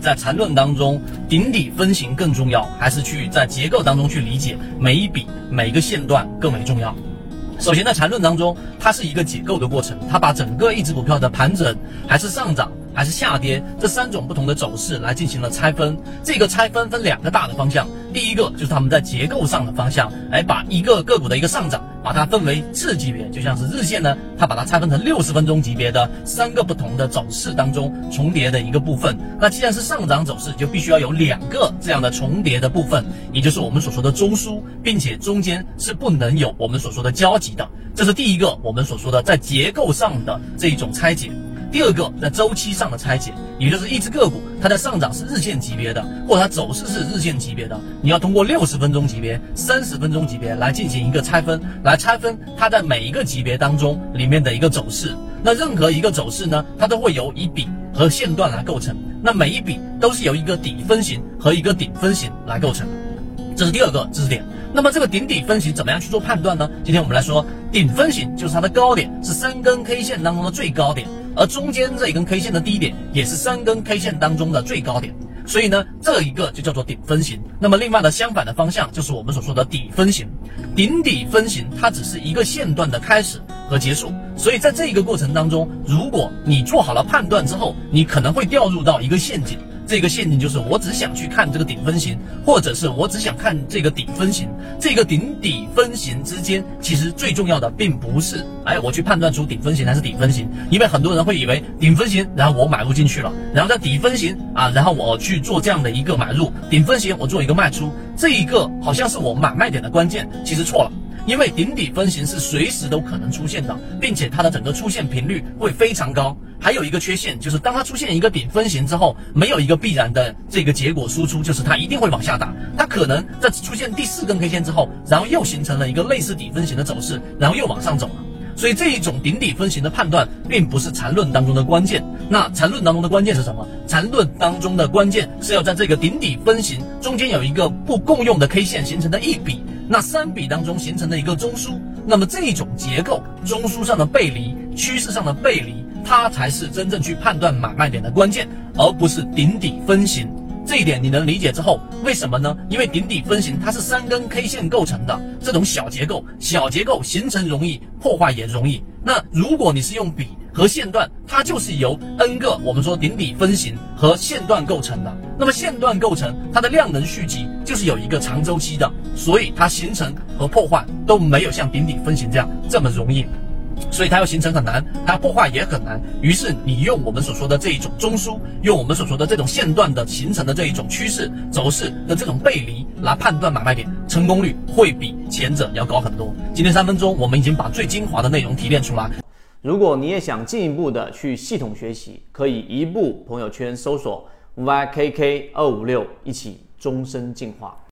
在缠论当中，顶底分型更重要，还是去在结构当中去理解每一笔每一个线段更为重要？首先，在缠论当中，它是一个解构的过程，它把整个一只股票的盘整还是上涨。还是下跌这三种不同的走势来进行了拆分，这个拆分分两个大的方向，第一个就是他们在结构上的方向，来把一个个股的一个上涨，把它分为次级别，就像是日线呢，它把它拆分成六十分钟级别的三个不同的走势当中重叠的一个部分。那既然是上涨走势，就必须要有两个这样的重叠的部分，也就是我们所说的中枢，并且中间是不能有我们所说的交集的。这是第一个我们所说的在结构上的这一种拆解。第二个，在周期上的拆解，也就是一只个股，它的上涨是日线级别的，或者它走势是日线级别的，你要通过六十分钟级别、三十分钟级别来进行一个拆分，来拆分它在每一个级别当中里面的一个走势。那任何一个走势呢，它都会由一笔和线段来构成，那每一笔都是由一个底分型和一个顶分型来构成。这是第二个知识点。那么这个顶底分型怎么样去做判断呢？今天我们来说，顶分型就是它的高点是三根 K 线当中的最高点。而中间这一根 K 线的低点也是三根 K 线当中的最高点，所以呢，这一个就叫做顶分型。那么另外的相反的方向就是我们所说的底分型。顶底分型它只是一个线段的开始和结束，所以在这一个过程当中，如果你做好了判断之后，你可能会掉入到一个陷阱。这个陷阱就是我只想去看这个顶分型，或者是我只想看这个顶分型。这个顶底分型之间，其实最重要的并不是哎，我去判断出顶分型还是底分型，因为很多人会以为顶分型，然后我买入进去了，然后在底分型啊，然后我去做这样的一个买入，顶分型我做一个卖出，这一个好像是我买卖点的关键，其实错了。因为顶底分型是随时都可能出现的，并且它的整个出现频率会非常高。还有一个缺陷就是，当它出现一个顶分型之后，没有一个必然的这个结果输出，就是它一定会往下打。它可能在出现第四根 K 线之后，然后又形成了一个类似底分型的走势，然后又往上走了。所以这一种顶底分型的判断，并不是缠论当中的关键。那缠论当中的关键是什么？缠论当中的关键是要在这个顶底分型中间有一个不共用的 K 线形成的一笔。那三笔当中形成的一个中枢，那么这种结构中枢上的背离、趋势上的背离，它才是真正去判断买卖点的关键，而不是顶底分型。这一点你能理解之后，为什么呢？因为顶底分型它是三根 K 线构成的这种小结构，小结构形成容易，破坏也容易。那如果你是用笔。和线段，它就是由 n 个我们说顶底分型和线段构成的。那么线段构成它的量能蓄积就是有一个长周期的，所以它形成和破坏都没有像顶底分型这样这么容易，所以它要形成很难，它破坏也很难。于是你用我们所说的这一种中枢，用我们所说的这种线段的形成的这一种趋势走势的这种背离来判断买卖点，成功率会比前者要高很多。今天三分钟，我们已经把最精华的内容提炼出来。如果你也想进一步的去系统学习，可以移步朋友圈搜索 YKK 二五六，一起终身进化。